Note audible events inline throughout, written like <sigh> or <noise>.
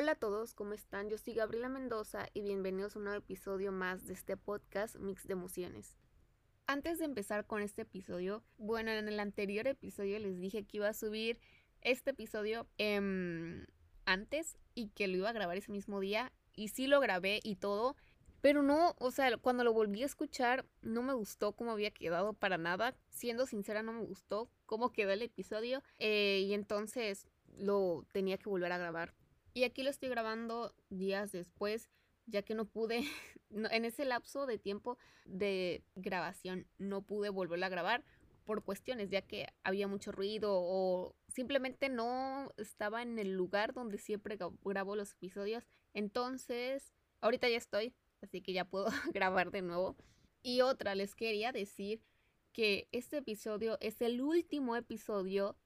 Hola a todos, ¿cómo están? Yo soy Gabriela Mendoza y bienvenidos a un nuevo episodio más de este podcast Mix de Emociones. Antes de empezar con este episodio, bueno, en el anterior episodio les dije que iba a subir este episodio em, antes y que lo iba a grabar ese mismo día y sí lo grabé y todo, pero no, o sea, cuando lo volví a escuchar no me gustó cómo había quedado para nada. Siendo sincera, no me gustó cómo quedó el episodio eh, y entonces lo tenía que volver a grabar. Y aquí lo estoy grabando días después, ya que no pude, <laughs> en ese lapso de tiempo de grabación, no pude volverlo a grabar por cuestiones, ya que había mucho ruido o simplemente no estaba en el lugar donde siempre grabo los episodios. Entonces, ahorita ya estoy, así que ya puedo <laughs> grabar de nuevo. Y otra, les quería decir que este episodio es el último episodio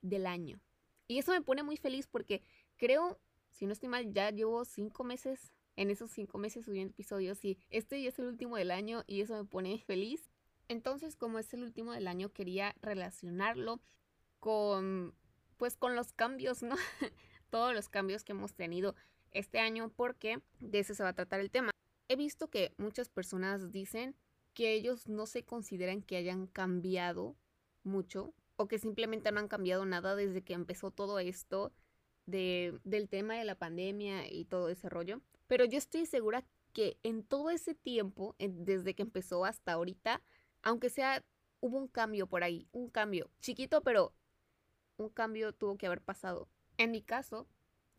del año. Y eso me pone muy feliz porque creo, si no estoy mal, ya llevo cinco meses, en esos cinco meses subiendo episodios y este ya es el último del año y eso me pone feliz. Entonces, como es el último del año, quería relacionarlo con, pues, con los cambios, ¿no? <laughs> Todos los cambios que hemos tenido este año porque de eso se va a tratar el tema. He visto que muchas personas dicen que ellos no se consideran que hayan cambiado mucho o que simplemente no han cambiado nada desde que empezó todo esto de, del tema de la pandemia y todo ese rollo. Pero yo estoy segura que en todo ese tiempo, desde que empezó hasta ahorita, aunque sea, hubo un cambio por ahí, un cambio chiquito, pero un cambio tuvo que haber pasado. En mi caso,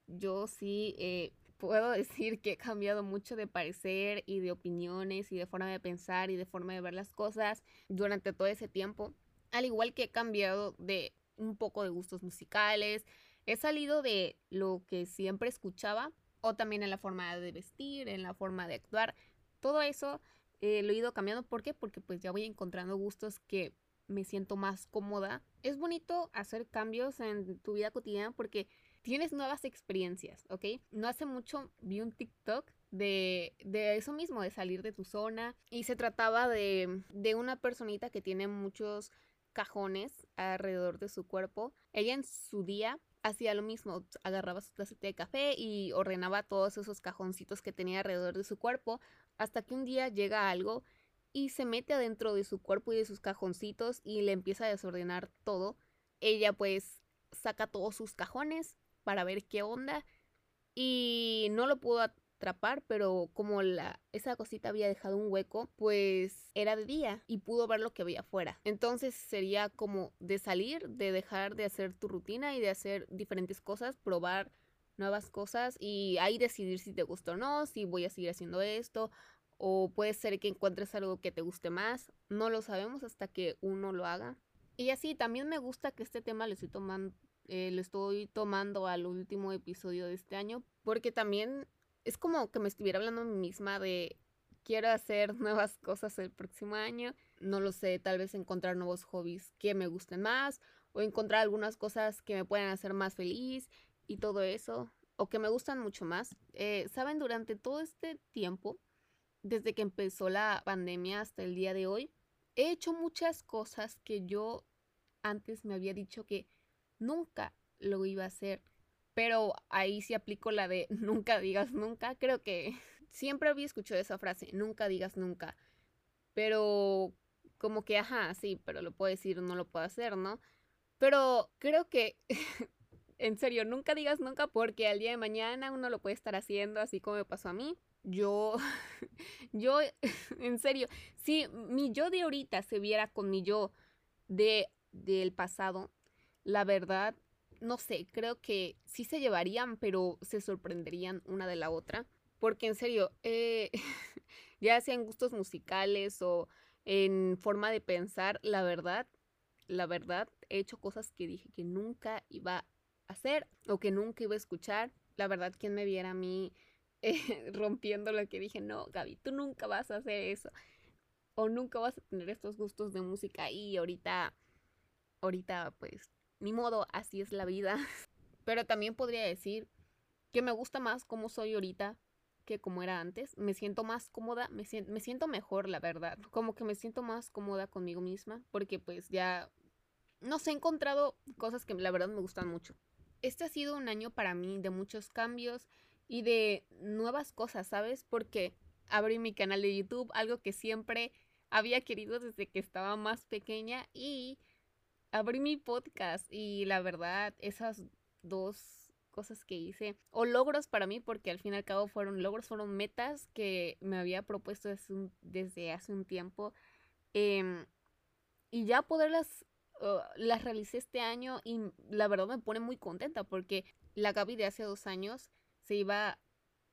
yo sí eh, puedo <laughs> decir que he cambiado mucho de parecer y de opiniones y de forma de pensar y de forma de ver las cosas durante todo ese tiempo. Al igual que he cambiado de un poco de gustos musicales, he salido de lo que siempre escuchaba o también en la forma de vestir, en la forma de actuar. Todo eso eh, lo he ido cambiando. ¿Por qué? Porque pues ya voy encontrando gustos que me siento más cómoda. Es bonito hacer cambios en tu vida cotidiana porque tienes nuevas experiencias, ¿ok? No hace mucho vi un TikTok de, de, eso mismo, de salir de tu zona. Y se trataba de, de una personita que tiene muchos cajones alrededor de su cuerpo. Ella en su día hacía lo mismo, agarraba su tacita de café y ordenaba todos esos cajoncitos que tenía alrededor de su cuerpo, hasta que un día llega algo y se mete adentro de su cuerpo y de sus cajoncitos y le empieza a desordenar todo. Ella pues saca todos sus cajones para ver qué onda y no lo pudo atrapar, pero como la, esa cosita había dejado un hueco, pues era de día y pudo ver lo que había afuera. Entonces sería como de salir, de dejar de hacer tu rutina y de hacer diferentes cosas, probar nuevas cosas y ahí decidir si te gusta o no, si voy a seguir haciendo esto o puede ser que encuentres algo que te guste más, no lo sabemos hasta que uno lo haga. Y así también me gusta que este tema lo estoy tomando, eh, lo estoy tomando al último episodio de este año porque también es como que me estuviera hablando a mí misma de quiero hacer <laughs> nuevas cosas el próximo año, no lo sé, tal vez encontrar nuevos hobbies que me gusten más o encontrar algunas cosas que me puedan hacer más feliz y todo eso, o que me gustan mucho más. Eh, Saben, durante todo este tiempo, desde que empezó la pandemia hasta el día de hoy, he hecho muchas cosas que yo antes me había dicho que nunca lo iba a hacer pero ahí sí aplico la de <laughs> nunca digas nunca. Creo que siempre había escuchado esa frase, nunca digas nunca. Pero como que, ajá, sí, pero lo puedo decir, no lo puedo hacer, ¿no? Pero creo que, <laughs> en serio, nunca digas nunca porque al día de mañana uno lo puede estar haciendo, así como me pasó a mí. Yo, <laughs> yo, en serio, si mi yo de ahorita se viera con mi yo de, del pasado, la verdad no sé, creo que sí se llevarían, pero se sorprenderían una de la otra. Porque en serio, eh, <laughs> ya sea en gustos musicales o en forma de pensar, la verdad, la verdad, he hecho cosas que dije que nunca iba a hacer o que nunca iba a escuchar. La verdad, quien me viera a mí <laughs> eh, rompiendo lo que dije, no, Gaby, tú nunca vas a hacer eso. O nunca vas a tener estos gustos de música y ahorita, ahorita pues ni modo, así es la vida. <laughs> Pero también podría decir que me gusta más como soy ahorita que como era antes. Me siento más cómoda, me siento, me siento mejor, la verdad. Como que me siento más cómoda conmigo misma porque pues ya, no sé, he encontrado cosas que la verdad me gustan mucho. este ha sido un año para mí de muchos cambios y de nuevas cosas, ¿sabes? Porque abrí mi canal de YouTube, algo que siempre había querido desde que estaba más pequeña y abrí mi podcast y la verdad esas dos cosas que hice o logros para mí porque al fin y al cabo fueron logros, fueron metas que me había propuesto desde, hace un tiempo em, y ya poderlas uh, las realicé este año y la verdad me pone muy contenta porque la Gaby de hace dos años se iba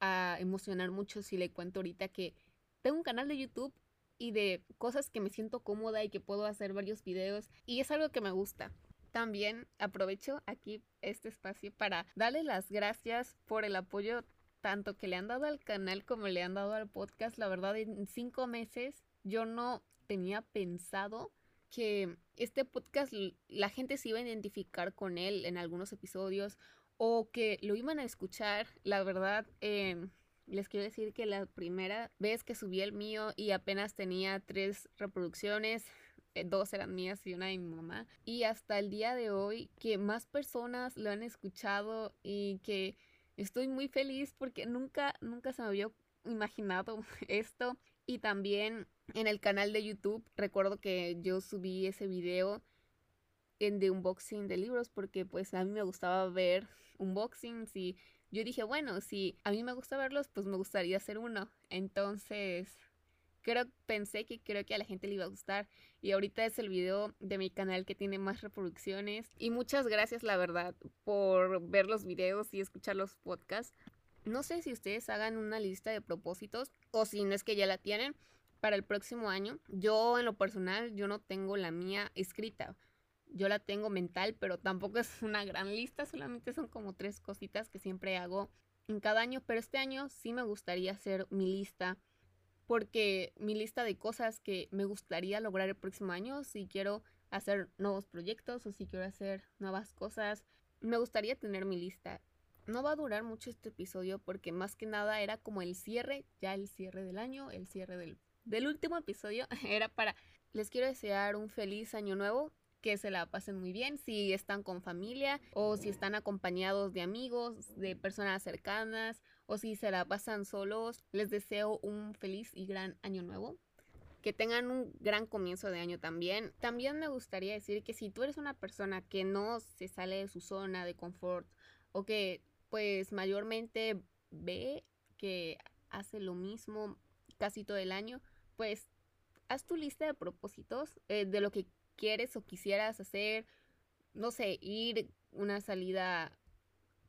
a emocionar mucho si le cuento ahorita que tengo un canal de YouTube y de cosas que me siento cómoda y que puedo hacer varios videos y es algo que me gusta. También aprovecho aquí este espacio para darle las gracias por el apoyo tanto que le han dado al canal como le han dado al podcast. La verdad, en cinco meses yo no tenía pensado que este podcast la gente se iba a identificar con él en algunos episodios o que lo iban a escuchar. La verdad, eh, les quiero decir que la primera vez que subí el mío y apenas tenía tres reproducciones, eh, dos eran mías y una de mi mamá. Y hasta el día de hoy que más personas lo han escuchado y que estoy muy feliz porque nunca, nunca se me había imaginado <laughs> esto. Y también en el canal de YouTube recuerdo que yo subí ese video en de unboxing de libros porque pues a mí me gustaba ver unboxings y yo dije, bueno, si a mí me gusta verlos, pues me gustaría hacer uno. Entonces, creo, pensé que creo que a la gente le iba a gustar. Y ahorita es el video de mi canal que tiene más reproducciones. Y muchas gracias, la verdad, por ver los videos y escuchar los podcasts. No sé si ustedes hagan una lista de propósitos o si no es que ya la tienen para el próximo año. Yo en lo personal, yo no tengo la mía escrita yo la tengo mental, pero tampoco es una gran lista, solamente son como tres cositas que siempre hago en cada año, pero este año sí me gustaría hacer mi lista, porque mi lista de cosas que me gustaría lograr el próximo año, si quiero hacer nuevos proyectos o si quiero hacer nuevas cosas, me gustaría tener mi lista. No va a durar mucho este episodio porque más que nada era como el cierre, ya el cierre del año, el cierre del, del último episodio, <laughs> era para, les quiero desear un feliz año nuevo, que se la pasen muy bien, si están con familia o si están acompañados de amigos, de personas cercanas o si se la pasan solos, les deseo un feliz y gran año nuevo. Que tengan un gran comienzo de año también. También me gustaría decir que si tú eres una persona que no se sale de su zona de confort o que pues mayormente ve que hace lo mismo casi todo el año, pues haz tu lista de propósitos eh, de lo que quieres o quisieras hacer, no sé, ir una salida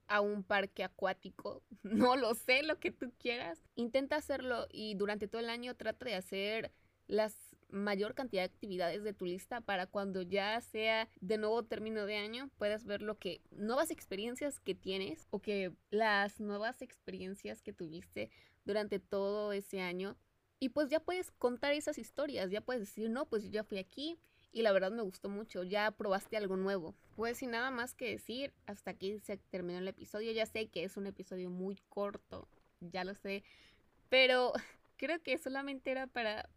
a un parque acuático, <laughs> no lo sé, lo que tú quieras. Intenta hacerlo y durante todo el año trata de hacer la mayor cantidad de actividades de tu lista para cuando ya sea de nuevo término de año puedas ver lo que nuevas experiencias que tienes o que las nuevas experiencias que tuviste durante todo ese año y pues ya puedes contar esas historias, ya puedes decir, no, pues yo ya fui aquí, y la verdad me gustó mucho. Ya probaste algo nuevo. Pues sin nada más que decir, hasta aquí se terminó el episodio. Ya sé que es un episodio muy corto, ya lo sé, pero <laughs> creo que solamente era para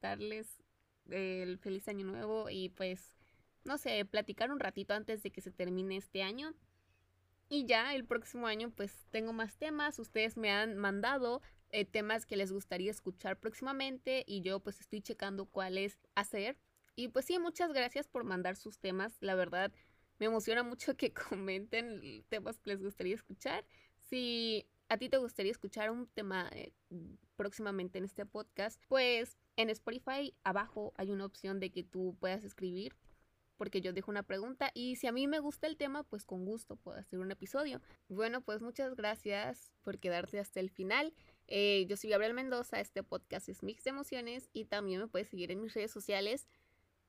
darles el feliz año nuevo y pues no sé, platicar un ratito antes de que se termine este año. Y ya el próximo año pues tengo más temas. Ustedes me han mandado eh, temas que les gustaría escuchar próximamente y yo pues estoy checando cuáles hacer y pues sí, muchas gracias por mandar sus temas. La verdad, me emociona mucho que <laughs> comenten temas que les gustaría escuchar. Si a ti te gustaría escuchar un tema eh, próximamente en este podcast, pues en Spotify abajo hay una opción de que tú puedas escribir porque yo dejo una pregunta y si a mí me gusta el tema, pues con gusto puedo hacer un episodio. Bueno, pues muchas gracias por quedarte hasta el final. Eh, yo soy Gabriel Mendoza, este podcast es Mix de Emociones y también me puedes seguir en mis redes sociales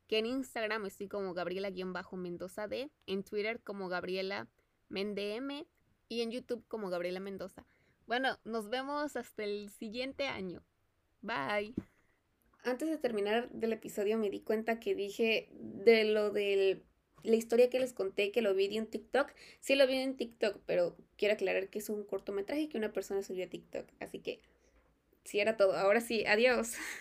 que en Instagram estoy como Gabriela-Mendoza D, en Twitter como Gabriela Mendm y en YouTube como Gabriela Mendoza. Bueno, nos vemos hasta el siguiente año. Bye. Antes de terminar del episodio me di cuenta que dije de lo de la historia que les conté que lo vi en TikTok. Sí lo vi en TikTok, pero quiero aclarar que es un cortometraje que una persona subió a TikTok. Así que sí era todo. Ahora sí, adiós. <laughs>